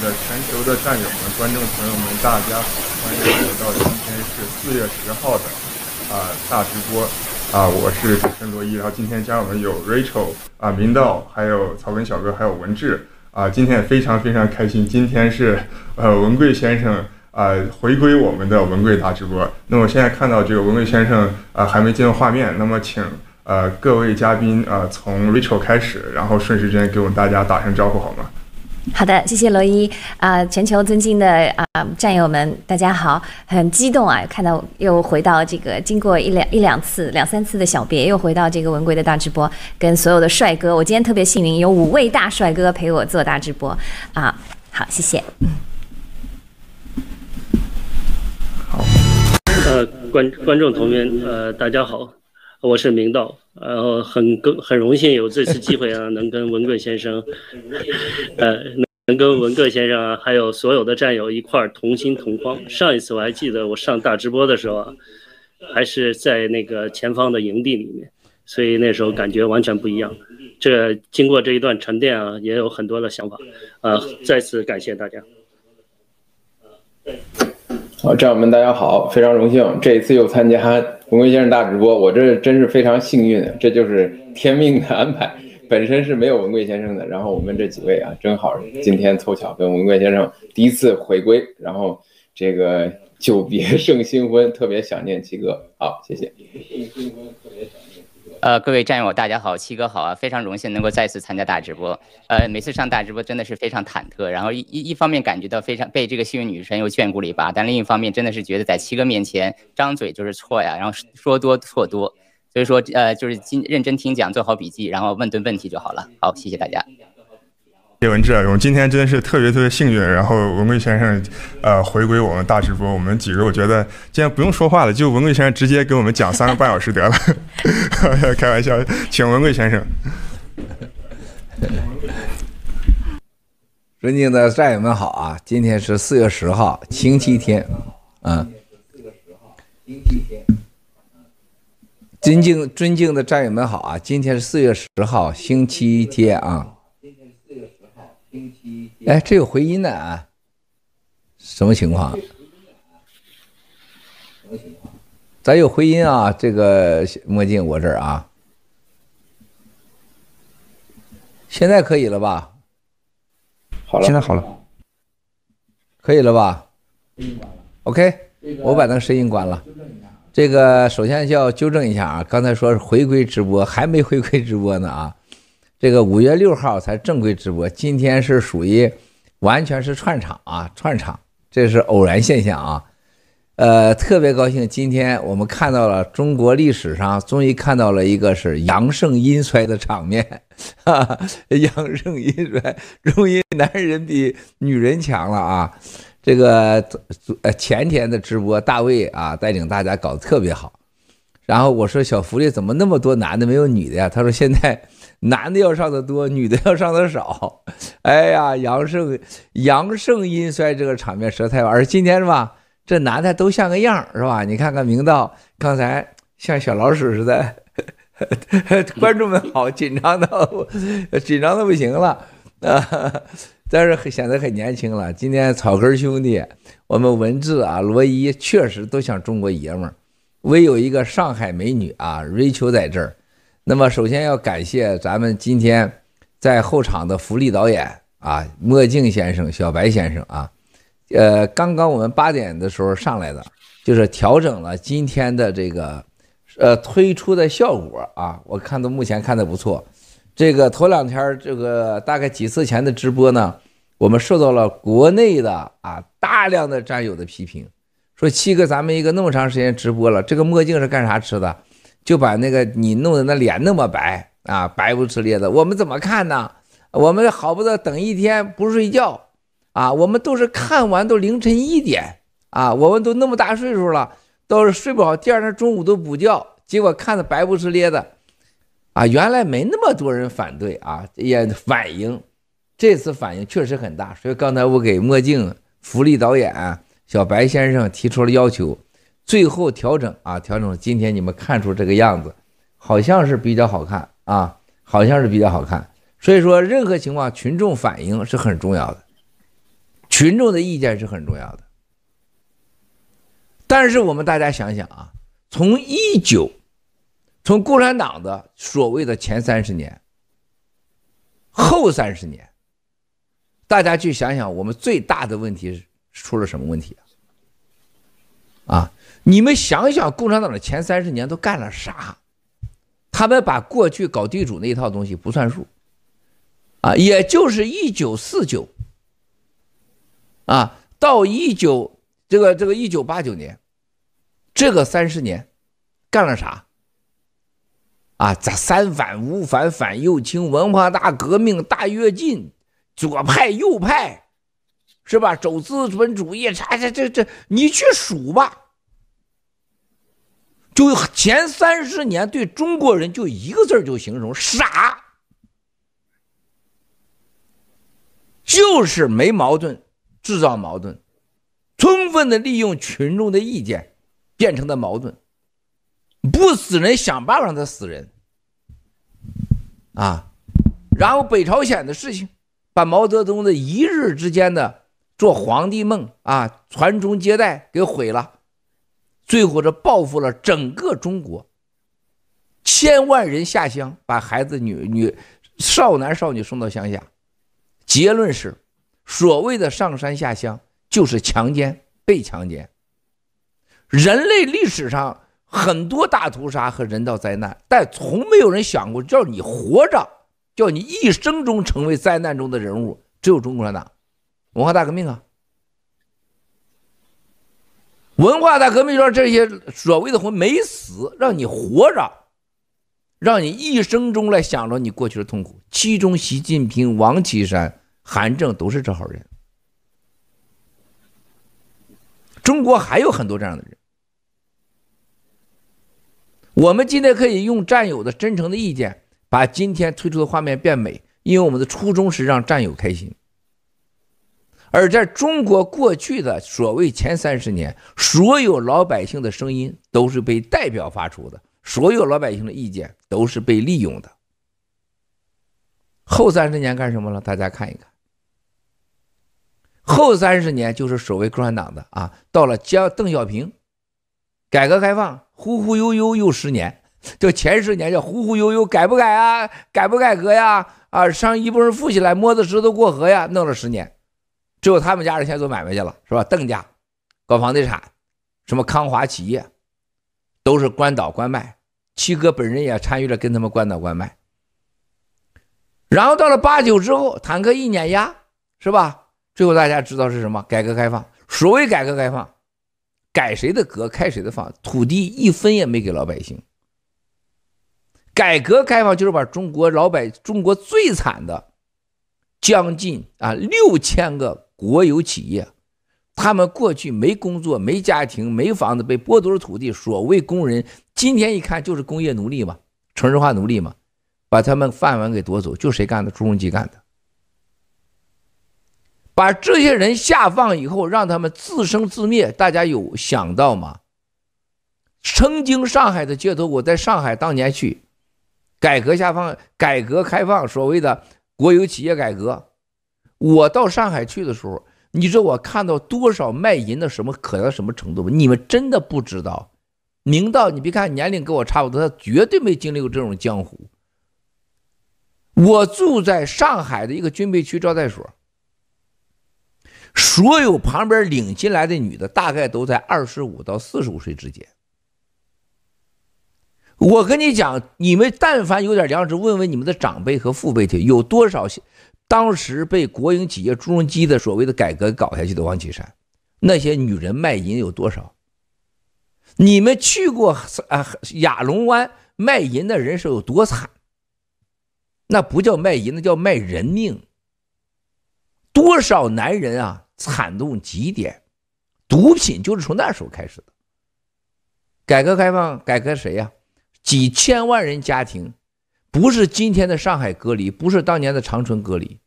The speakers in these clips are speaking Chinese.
的全球的战友们、观众朋友们，大家好，欢迎来到今天是四月十号的啊、大直播啊、我是主持人罗伊，然后今天加我们有 Rachel 啊、明道，还有草根小哥，还有文志啊、今天也非常非常开心，今天是呃文贵先生啊、呃、回归我们的文贵大直播，那我现在看到这个文贵先生啊、还没进入画面，那么请。呃，各位嘉宾，呃，从 Rachel 开始，然后顺时针给我们大家打声招呼好吗？好的，谢谢罗伊啊、全球尊敬的啊、战友们，大家好，很激动啊，看到又回到这个经过一两一两次、两三次的小别，又回到这个文贵的大直播，跟所有的帅哥，我今天特别幸运，有五位大帅哥陪我做大直播啊，好，谢谢。好，呃，观观众同学，呃，大家好。我是明道，然后很很荣幸有这次机会啊，能跟文贵先生，呃，能跟文贵先生啊，还有所有的战友一块儿同心同框。上一次我还记得我上大直播的时候啊，还是在那个前方的营地里面，所以那时候感觉完全不一样。这经过这一段沉淀啊，也有很多的想法，呃，再次感谢大家。好，战友们大家好，非常荣幸这一次又参加文贵先生大直播，我这真是非常幸运，这就是天命的安排。本身是没有文贵先生的，然后我们这几位啊，正好今天凑巧跟文贵先生第一次回归，然后这个久别胜新婚，特别想念七哥。好，谢谢。呃，各位战友，大家好，七哥好啊！非常荣幸能够再次参加大直播。呃，每次上大直播真的是非常忐忑，然后一一方面感觉到非常被这个幸运女神又眷顾了一把，但另一方面真的是觉得在七哥面前张嘴就是错呀，然后说多错多，所以说呃就是今认真听讲，做好笔记，然后问对问题就好了。好，谢谢大家。叶文志，我们今天真的是特别特别幸运，然后文贵先生，呃，回归我们大直播，我们几个我觉得今天不用说话了，就文贵先生直接给我们讲三个半小时得了，开玩笑，请文贵先生。尊敬的战友们好啊，今天是四月十号，星期天，嗯，尊敬尊敬的战友们好啊，今天是四月十号，星期天啊。哎，这有回音的啊？什么情况？咱有回音啊？这个墨镜我这儿啊，现在可以了吧？好了，现在好了，可以了吧？OK，我把那个声音关了。这个首先要纠正一下啊，刚才说是回归直播，还没回归直播呢啊。这个五月六号才正规直播，今天是属于完全是串场啊，串场，这是偶然现象啊。呃，特别高兴，今天我们看到了中国历史上终于看到了一个是阳盛阴衰的场面，哈哈，阳盛阴衰，终于男人比女人强了啊。这个呃前天的直播，大卫啊带领大家搞得特别好。然后我说小福利怎么那么多男的没有女的呀？他说现在。男的要上的多，女的要上的少。哎呀，阳盛阳盛阴衰这个场面实在太。而今天是吧，这男的都像个样是吧？你看看明道刚才像小老鼠似的，观众们好紧张的，紧张的不行了啊！但是显得很年轻了。今天草根兄弟，我们文志啊，罗伊确实都像中国爷们儿，唯有一个上海美女啊，瑞秋在这儿。那么首先要感谢咱们今天在后场的福利导演啊，墨镜先生、小白先生啊，呃，刚刚我们八点的时候上来的，就是调整了今天的这个呃推出的效果啊，我看到目前看的不错。这个头两天这个大概几次前的直播呢，我们受到了国内的啊大量的战友的批评，说七哥咱们一个那么长时间直播了，这个墨镜是干啥吃的？就把那个你弄得那脸那么白啊，白不呲咧的，我们怎么看呢？我们好不得等一天不睡觉啊，我们都是看完都凌晨一点啊，我们都那么大岁数了，都是睡不好，第二天中午都补觉，结果看的白不呲咧的啊，原来没那么多人反对啊，也反应，这次反应确实很大，所以刚才我给墨镜、福利导演、小白先生提出了要求。最后调整啊，调整。今天你们看出这个样子，好像是比较好看啊，好像是比较好看。所以说，任何情况群众反应是很重要的。群众的意见是很重要的。但是我们大家想想啊，从一九，从共产党的所谓的前三十年、后三十年，大家去想想，我们最大的问题是出了什么问题啊？啊，你们想想，共产党的前三十年都干了啥？他们把过去搞地主那一套东西不算数，啊，也就是一九四九，啊，到一九。这个这个一九八九年，这个三十年，干了啥？啊，咱三反五反反右倾，文化大革命，大跃进，左派右派，是吧？走资本主义，这这这这，你去数吧。就前三十年，对中国人就一个字就形容傻，就是没矛盾，制造矛盾。充分的利用群众的意见，变成的矛盾，不死人想办法让他死人，啊，然后北朝鲜的事情，把毛泽东的一日之间的做皇帝梦啊，传宗接代给毁了，最后这报复了整个中国，千万人下乡，把孩子女女少男少女送到乡下，结论是，所谓的上山下乡。就是强奸、被强奸，人类历史上很多大屠杀和人道灾难，但从没有人想过叫你活着，叫你一生中成为灾难中的人物，只有中国共产党，文化大革命啊！文化大革命让这些所谓的魂没死，让你活着，让你一生中来想着你过去的痛苦。其中，习近平、王岐山、韩正都是这号人。中国还有很多这样的人，我们今天可以用战友的真诚的意见，把今天推出的画面变美，因为我们的初衷是让战友开心。而在中国过去的所谓前三十年，所有老百姓的声音都是被代表发出的，所有老百姓的意见都是被利用的。后三十年干什么了？大家看一看。后三十年就是所谓共产党的啊，到了江邓小平，改革开放忽忽悠悠又十年，就前十年叫忽忽悠悠，改不改啊？改不改革呀？啊，上一部分人富起来摸着石头过河呀，弄了十年，只有他们家人先做买卖去了，是吧？邓家搞房地产，什么康华企业，都是官倒官卖，七哥本人也参与了跟他们官倒官卖。然后到了八九之后，坦克一碾压，是吧？最后大家知道是什么？改革开放。所谓改革开放，改谁的革，开谁的放，土地一分也没给老百姓。改革开放就是把中国老百中国最惨的将近啊六千个国有企业，他们过去没工作、没家庭、没房子，被剥夺了土地。所谓工人，今天一看就是工业奴隶嘛，城市化奴隶嘛，把他们饭碗给夺走，就谁干的？朱镕基干的。把这些人下放以后，让他们自生自灭，大家有想到吗？曾经上海的街头，我在上海当年去，改革下放、改革开放，所谓的国有企业改革，我到上海去的时候，你知道我看到多少卖淫的什么可到什么程度吗？你们真的不知道。明道，你别看年龄跟我差不多，他绝对没经历过这种江湖。我住在上海的一个军备区招待所。所有旁边领进来的女的，大概都在二十五到四十五岁之间。我跟你讲，你们但凡有点良知，问问你们的长辈和父辈去，有多少当时被国营企业朱镕基的所谓的改革搞下去的王岐山，那些女人卖淫有多少？你们去过啊亚龙湾卖淫的人是有多惨？那不叫卖淫，那叫卖人命。多少男人啊！惨痛极点，毒品就是从那时候开始的。改革开放，改革谁呀？几千万人家庭，不是今天的上海隔离，不是当年的长春隔离，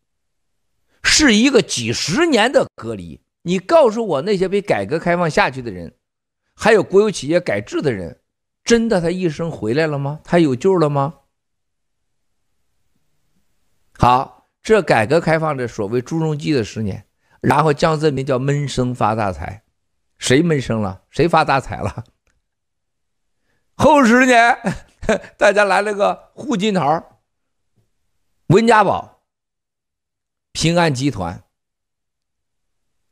是一个几十年的隔离。你告诉我，那些被改革开放下去的人，还有国有企业改制的人，真的他一生回来了吗？他有救了吗？好，这改革开放的所谓朱镕基的十年。然后江泽民叫闷声发大财，谁闷声了？谁发大财了？后十年，大家来了个胡金涛、温家宝、平安集团，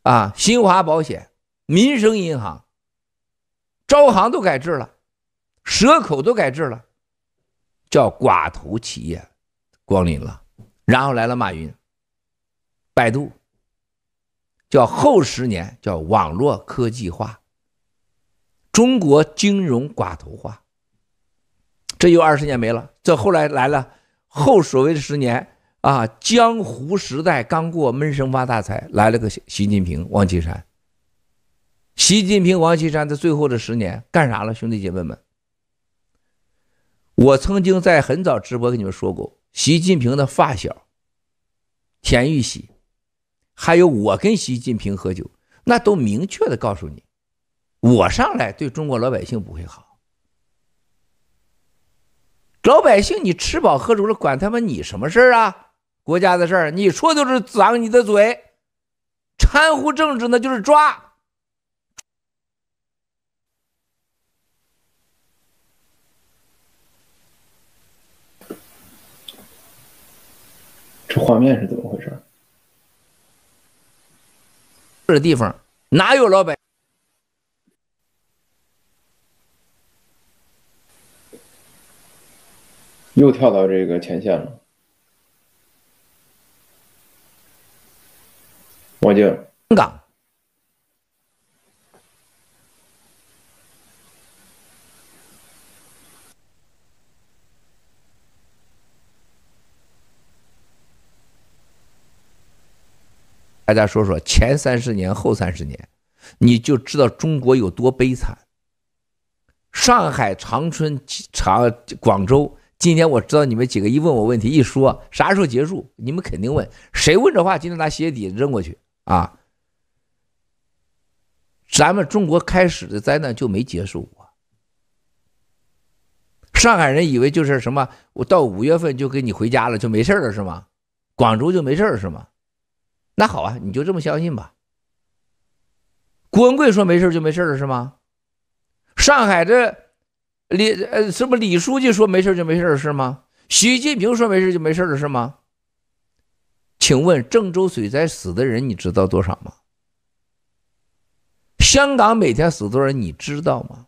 啊，新华保险、民生银行、招行都改制了，蛇口都改制了，叫寡头企业光临了，然后来了马云，百度。叫后十年，叫网络科技化，中国金融寡头化，这又二十年没了。这后来来了后所谓的十年啊，江湖时代刚过，闷声发大财，来了个习近平、王岐山。习近平、王岐山的最后的十年干啥了？兄弟姐妹们，我曾经在很早直播跟你们说过，习近平的发小田玉玺。还有我跟习近平喝酒，那都明确的告诉你，我上来对中国老百姓不会好。老百姓你吃饱喝足了，管他妈你什么事儿啊？国家的事儿，你说就是长你的嘴，掺和政治那就是抓。这画面是怎么回事？这地方哪有老百？又跳到这个前线了。我就港，大家说说前三十年、后三十年，你就知道中国有多悲惨。上海、长春、长广州，今天我知道你们几个一问我问题，一说啥时候结束，你们肯定问，谁问这话，今天拿鞋底扔过去啊！咱们中国开始的灾难就没结束过。上海人以为就是什么，我到五月份就给你回家了，就没事了是吗？广州就没事了是吗？那好啊，你就这么相信吧。郭文贵说没事就没事了是吗？上海这李呃什么李书记说没事就没事是吗？习近平说没事就没事了是吗？请问郑州水灾死的人你知道多少吗？香港每天死多少人你知道吗？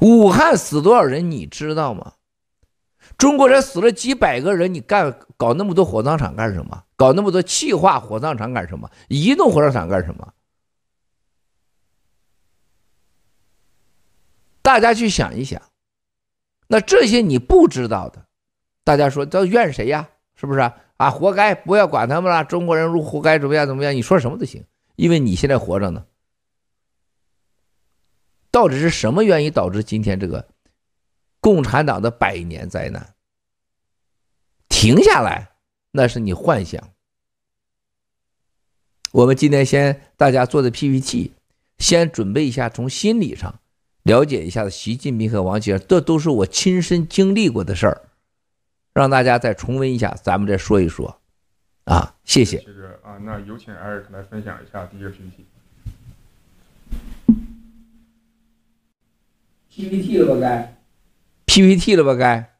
武汉死多少人你知道吗？中国人死了几百个人，你干搞那么多火葬场干什么？搞那么多气化火葬场干什么？移动火葬场干什么？大家去想一想，那这些你不知道的，大家说都怨谁呀？是不是啊？啊，活该，不要管他们了。中国人如活该怎么样怎么样？你说什么都行，因为你现在活着呢。到底是什么原因导致今天这个？共产党的百年灾难停下来，那是你幻想。我们今天先大家做的 PPT，先准备一下，从心理上了解一下习近平和王岐山，这都是我亲身经历过的事儿，让大家再重温一下，咱们再说一说。啊，谢谢。这个啊，那有请艾瑞克来分享一下第一个 PPT。PPT 了吧该？PPT 了吧？该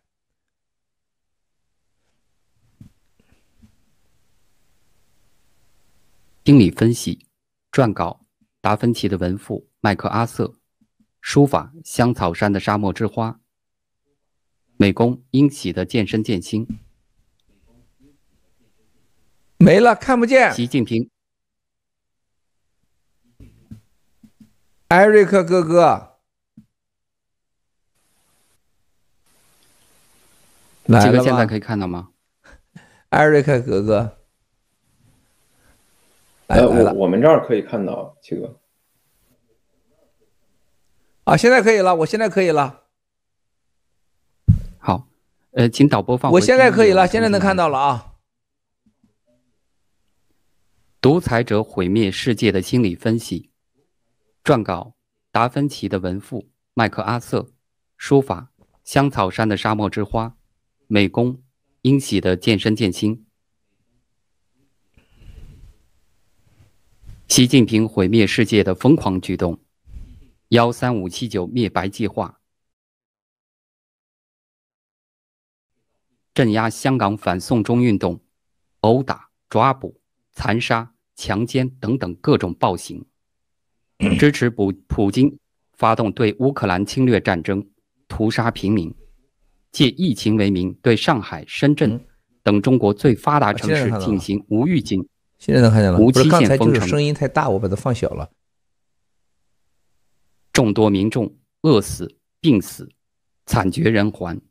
心理分析撰稿：达芬奇的文赋麦克阿瑟，书法香草山的沙漠之花，美工英喜的健身健心。没了，看不见。习近平，艾瑞克哥哥。来了，现在可以看到吗？艾瑞克哥哥，呃，我我们这儿可以看到，七哥。啊，现在可以了，我现在可以了。好，呃，请导播放。我现在可以了，现在能看到了啊。独裁者毁灭世界的心理分析，撰稿：达芬奇的文赋麦克阿瑟，书法香草山的沙漠之花。美工，英喜的健身健心。习近平毁灭世界的疯狂举动，幺三五七九灭白计划，镇压香港反送中运动，殴打、抓捕、残杀、强奸等等各种暴行，支持普普京发动对乌克兰侵略战争，屠杀平民，借疫情为名对上海、深圳等中国最发达城市进行无预警。现在能看见了，无期限封城，声音太大，我把它放小了。众多民众饿死、病死，惨绝人寰。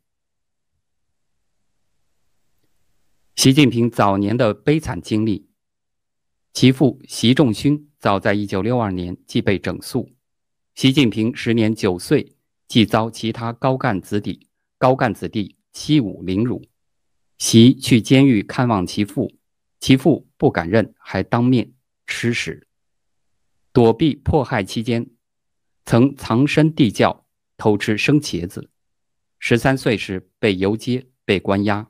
习近平早年的悲惨经历，其父习仲勋早在一九六二年即被整肃，习近平时年九岁即遭其他高干子弟高干子弟欺侮凌辱，习去监狱看望其父。其父不敢认，还当面吃屎。躲避迫害期间，曾藏身地窖偷吃生茄子。十三岁时被游街，被关押，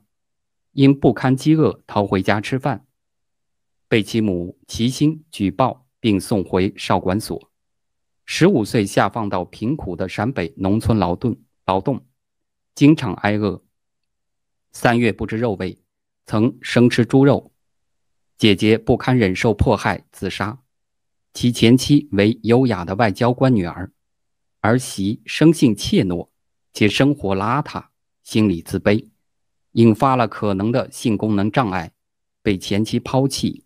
因不堪饥饿逃回家吃饭，被其母齐心举报并送回少管所。十五岁下放到贫苦的陕北农村劳动，劳动经常挨饿。三月不知肉味，曾生吃猪肉。姐姐不堪忍受迫害，自杀。其前妻为优雅的外交官女儿，儿媳生性怯懦，且生活邋遢，心理自卑，引发了可能的性功能障碍，被前妻抛弃。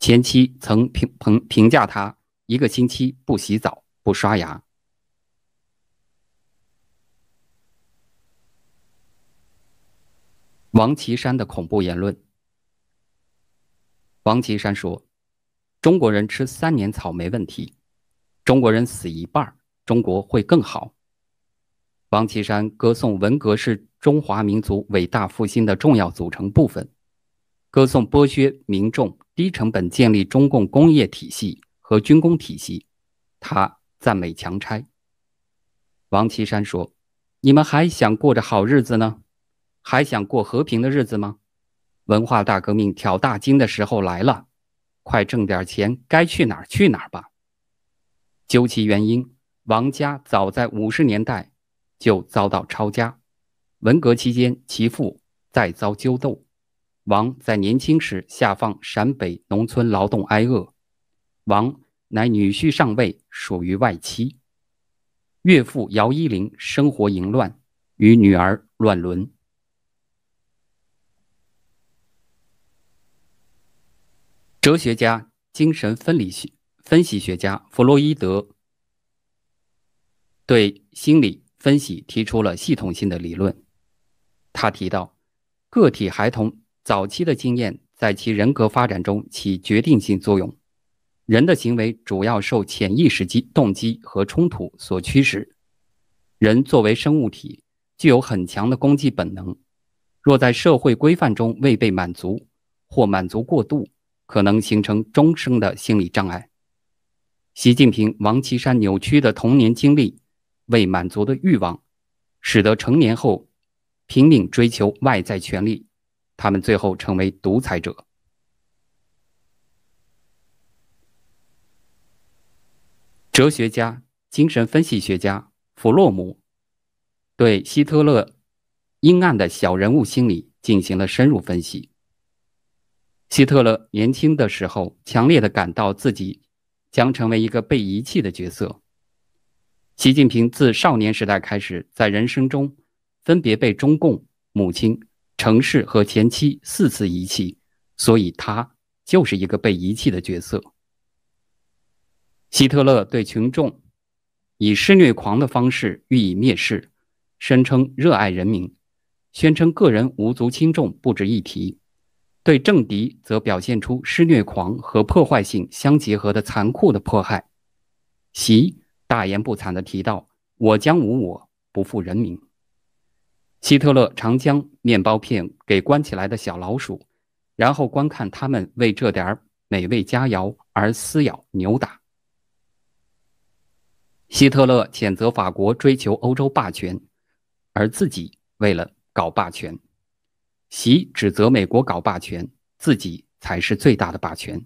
前妻曾评评评价他一个星期不洗澡、不刷牙。王岐山的恐怖言论。王岐山说：“中国人吃三年草没问题，中国人死一半，中国会更好。”王岐山歌颂文革是中华民族伟大复兴的重要组成部分，歌颂剥削民众、低成本建立中共工业体系和军工体系，他赞美强拆。王岐山说：“你们还想过着好日子呢？还想过和平的日子吗？”文化大革命挑大筋的时候来了，快挣点钱，该去哪儿去哪儿吧。究其原因，王家早在五十年代就遭到抄家，文革期间其父再遭揪斗，王在年轻时下放陕北农村劳动挨饿，王乃女婿上位，属于外戚，岳父姚依林生活淫乱，与女儿乱伦。哲学家、精神分离学分析学家弗洛伊德对心理分析提出了系统性的理论。他提到，个体孩童早期的经验在其人格发展中起决定性作用。人的行为主要受潜意识机动机和冲突所驱使。人作为生物体，具有很强的攻击本能。若在社会规范中未被满足，或满足过度，可能形成终生的心理障碍。习近平、王岐山扭曲的童年经历、未满足的欲望，使得成年后拼命追求外在权力，他们最后成为独裁者。哲学家、精神分析学家弗洛姆对希特勒阴暗的小人物心理进行了深入分析。希特勒年轻的时候，强烈的感到自己将成为一个被遗弃的角色。习近平自少年时代开始，在人生中分别被中共、母亲、城市和前妻四次遗弃，所以他就是一个被遗弃的角色。希特勒对群众以施虐狂的方式予以蔑视，声称热爱人民，宣称个人无足轻重，不值一提。对政敌则表现出施虐狂和破坏性相结合的残酷的迫害。习大言不惭地提到：“我将无我，不负人民。”希特勒常将面包片给关起来的小老鼠，然后观看他们为这点美味佳肴而撕咬、扭打。希特勒谴责法国追求欧洲霸权，而自己为了搞霸权。习指责美国搞霸权，自己才是最大的霸权。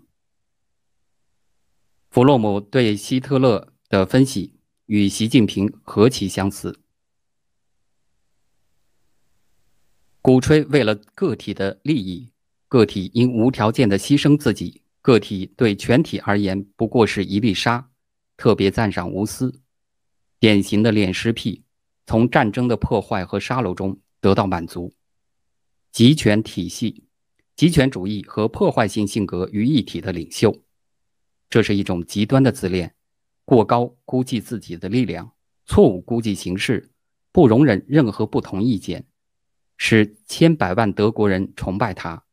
弗洛姆对希特勒的分析与习近平何其相似，鼓吹为了个体的利益，个体应无条件的牺牲自己，个体对全体而言不过是一粒沙，特别赞赏无私，典型的恋尸癖，从战争的破坏和杀戮中得到满足，集权体系、集权主义和破坏性性格于一体的领袖。这是一种极端的自恋，过高估计自己的力量，错误估计形势，不容忍任何不同意见，使千百万德国人崇拜他，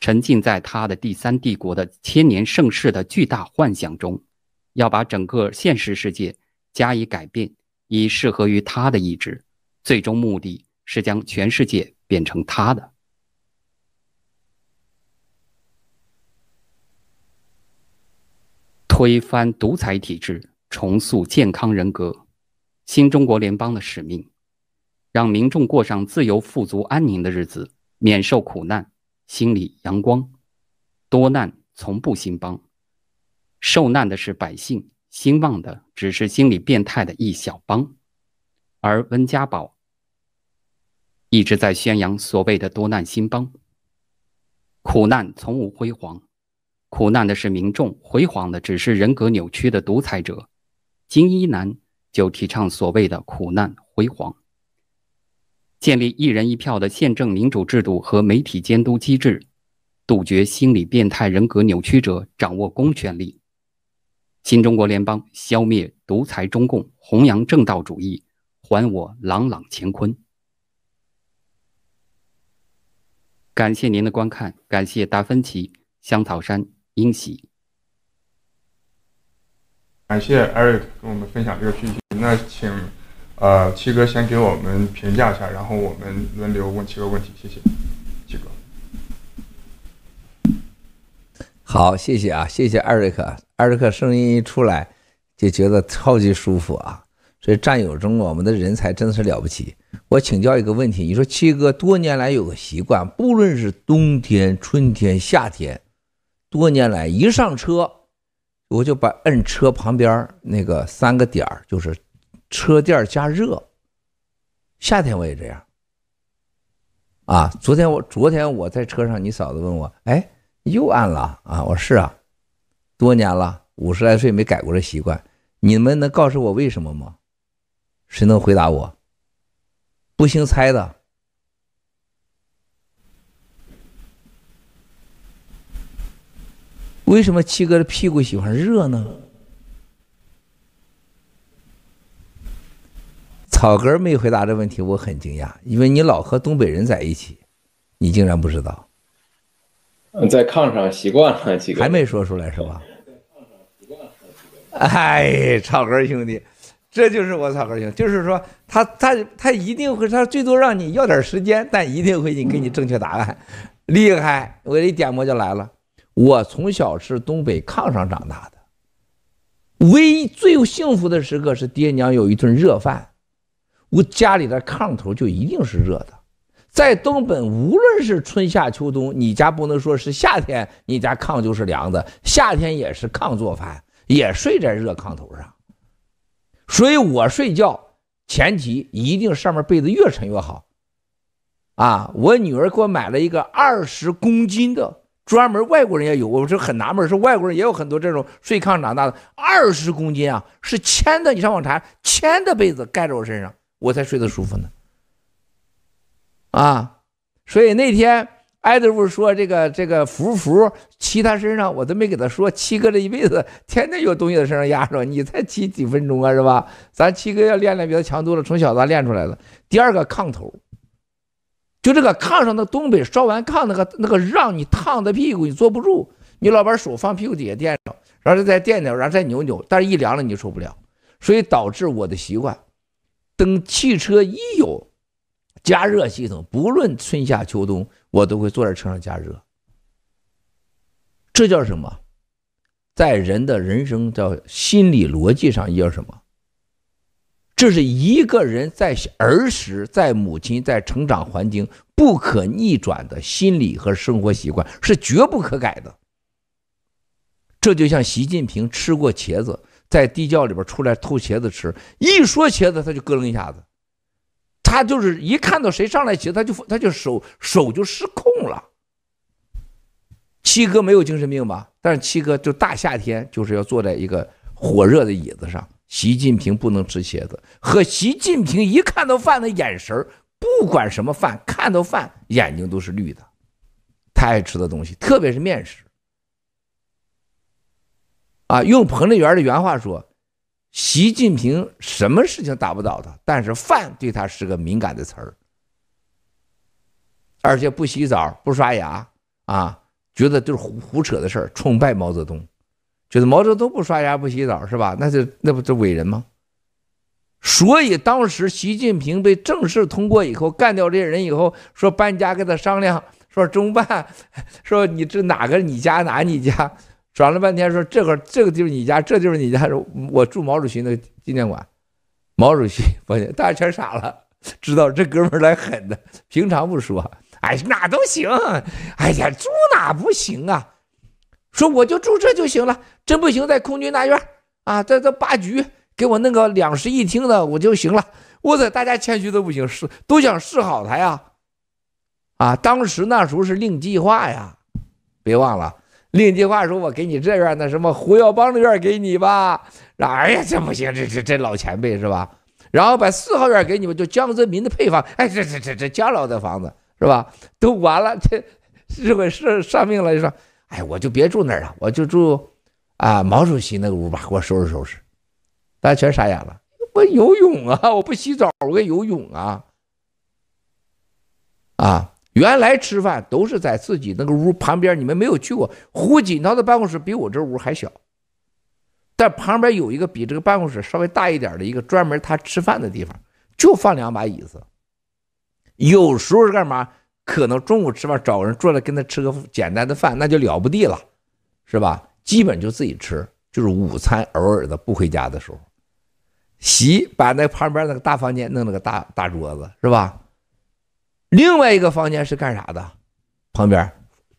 沉浸在他的第三帝国的千年盛世的巨大幻想中，要把整个现实世界加以改变，以适合于他的意志，最终目的是将全世界变成他的。推翻独裁体制，重塑健康人格，新中国联邦的使命，让民众过上自由、富足、安宁的日子，免受苦难，心里阳光。多难从不兴邦，受难的是百姓，兴旺的只是心理变态的一小帮。而温家宝一直在宣扬所谓的多难兴邦，苦难从无辉煌。苦难的是民众，辉煌的只是人格扭曲的独裁者。金一南就提倡所谓的苦难辉煌，建立一人一票的宪政民主制度和媒体监督机制，杜绝心理变态人格扭曲者掌握公权力。新中国联邦消灭独裁中共，弘扬正道主义，还我朗朗乾坤。感谢您的观看，感谢达芬奇、香草山。英喜，感谢 Eric 跟我们分享这个讯息。那请呃七哥先给我们评价一下，然后我们轮流问七个问题。谢谢，七哥。好，谢谢啊，谢谢 Eric。Eric 声音一出来就觉得超级舒服啊。所以战友中我们的人才真的是了不起。我请教一个问题，你说七哥多年来有个习惯，不论是冬天、春天、夏天。多年来，一上车，我就把摁车旁边那个三个点，就是车垫加热。夏天我也这样。啊，昨天我昨天我在车上，你嫂子问我，哎，又按了啊？我说是啊，多年了，五十来岁没改过这习惯。你们能告诉我为什么吗？谁能回答我？不兴猜的。为什么七哥的屁股喜欢热呢？草根没回答这问题，我很惊讶，因为你老和东北人在一起，你竟然不知道。在炕上习惯了，七哥还没说出来是吧？哎，草根兄弟，这就是我草根兄弟，就是说他他他一定会，他最多让你要点时间，但一定会给你正确答案，厉害！我一点播就来了。我从小是东北炕上长大的，唯一最幸福的时刻是爹娘有一顿热饭，我家里的炕头就一定是热的。在东北，无论是春夏秋冬，你家不能说是夏天，你家炕就是凉的，夏天也是炕做饭，也睡在热炕头上。所以我睡觉前提一定上面被子越沉越好。啊，我女儿给我买了一个二十公斤的。专门外国人也有，我是很纳闷，是外国人也有很多这种睡炕长大的，二十公斤啊，是铅的，你上网查，铅的被子盖在我身上，我才睡得舒服呢。啊，所以那天艾德福说这个这个福福骑他身上，我都没给他说，七哥这一辈子天天有东西在身上压着，你才骑几分钟啊，是吧？咱七哥要练练比他强多了，从小咱练出来的。第二个炕头。就这个炕上的东北烧完炕那个那个让你烫的屁股你坐不住，你老把手放屁股底下垫上，然后再垫着，然后再扭扭，但是一凉了你就受不了，所以导致我的习惯，等汽车一有加热系统，不论春夏秋冬，我都会坐在车上加热。这叫什么？在人的人生叫心理逻辑上叫什么？这是一个人在儿时、在母亲、在成长环境不可逆转的心理和生活习惯，是绝不可改的。这就像习近平吃过茄子，在地窖里边出来偷茄子吃，一说茄子他就咯楞一下子，他就是一看到谁上来茄子，他就他就手手就失控了。七哥没有精神病吧？但是七哥就大夏天就是要坐在一个火热的椅子上，习近平不能吃茄子，和习近平一看到饭的眼神，不管什么饭，看到饭眼睛都是绿的。他爱吃的东西，特别是面食。啊，用彭丽媛的原话说，习近平什么事情打不倒他，但是饭对他是个敏感的词儿，而且不洗澡不刷牙啊。觉得就是胡胡扯的事儿，崇拜毛泽东，就是毛泽东不刷牙不洗澡是吧？那就那不就伟人吗？所以当时习近平被正式通过以后，干掉这些人以后，说搬家跟他商量，说中办，说你这哪个你家哪你家，转了半天说这个这个就是你家，这就是你家，我住毛主席那纪念馆，毛主席发现大家全傻了，知道这哥们来狠的，平常不说。哎，哪都行。哎呀，住哪不行啊？说我就住这就行了，真不行在空军大院啊，在这八局给我弄个两室一厅的我就行了。我在大家谦虚的不行，是都想示好他呀。啊，当时那时候是令计划呀，别忘了令计划说，我给你这院那什么胡耀邦的院给你吧。哎呀，这不行，这这这老前辈是吧？然后把四号院给你们，就江泽民的配房。哎，这这这这江老的房子。是吧？都完了，这日本是上命了，就说，哎，我就别住那儿了，我就住啊毛主席那个屋吧，给我收拾收拾。大家全傻眼了。我游泳啊，我不洗澡，我游泳啊。啊，原来吃饭都是在自己那个屋旁边，你们没有去过。胡锦涛的办公室比我这屋还小，但旁边有一个比这个办公室稍微大一点的一个专门他吃饭的地方，就放两把椅子。有时候是干嘛？可能中午吃饭找人坐来跟他吃个简单的饭，那就了不地了，是吧？基本就自己吃，就是午餐偶尔的不回家的时候，洗把那旁边那个大房间弄了个大大桌子，是吧？另外一个房间是干啥的？旁边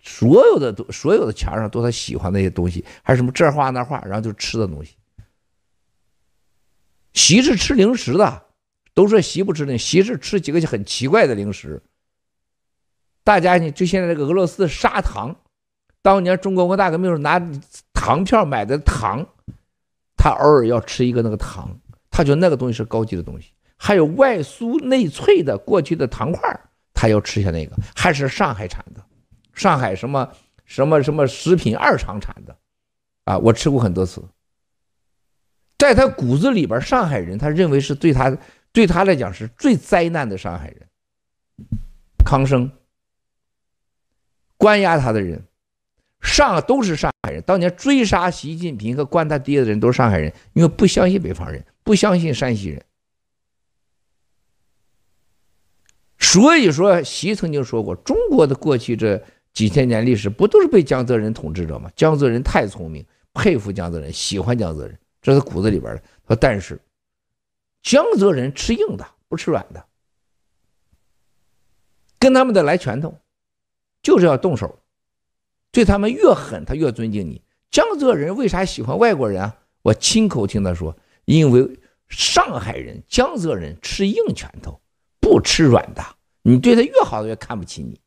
所有的都所有的墙上都他喜欢那些东西，还是什么这画那画，然后就吃的东西。席是吃零食的。都说席不吃呢，习是吃几个很奇怪的零食。大家呢，就现在这个俄罗斯的砂糖，当年中国文化大革命时候拿糖票买的糖，他偶尔要吃一个那个糖，他觉得那个东西是高级的东西。还有外酥内脆的过去的糖块，他要吃下那个，还是上海产的，上海什么什么什么食品二厂产的，啊，我吃过很多次。在他骨子里边，上海人他认为是对他。对他来讲是最灾难的上海人，康生，关押他的人，上都是上海人。当年追杀习近平和关他爹的人都是上海人，因为不相信北方人，不相信山西人。所以说，习曾经说过，中国的过去这几千年历史不都是被江泽人统治着吗？江泽人太聪明，佩服江泽人，喜欢江泽人，这是骨子里边的。说但是。江泽人吃硬的，不吃软的，跟他们的来拳头，就是要动手，对他们越狠，他越尊敬你。江浙人为啥喜欢外国人啊？我亲口听他说，因为上海人江浙人吃硬拳头，不吃软的，你对他越好，他越看不起你。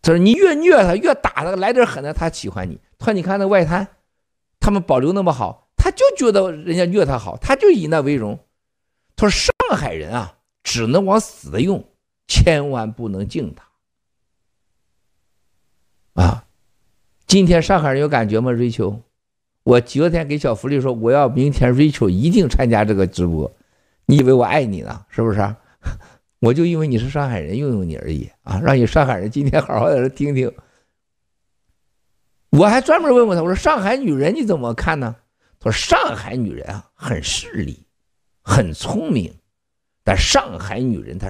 他说你越虐他，越打他，来点狠的，他喜欢你。他说你看那外滩，他们保留那么好。他就觉得人家虐他好，他就以那为荣。他说：“上海人啊，只能往死的用，千万不能敬他。”啊，今天上海人有感觉吗？瑞秋，我昨天给小福利说，我要明天瑞秋一定参加这个直播。你以为我爱你呢？是不是？我就因为你是上海人，用用你而已啊，让你上海人今天好好在这听听。我还专门问过他，我说：“上海女人你怎么看呢？”他说上海女人啊，很势利，很聪明，但上海女人她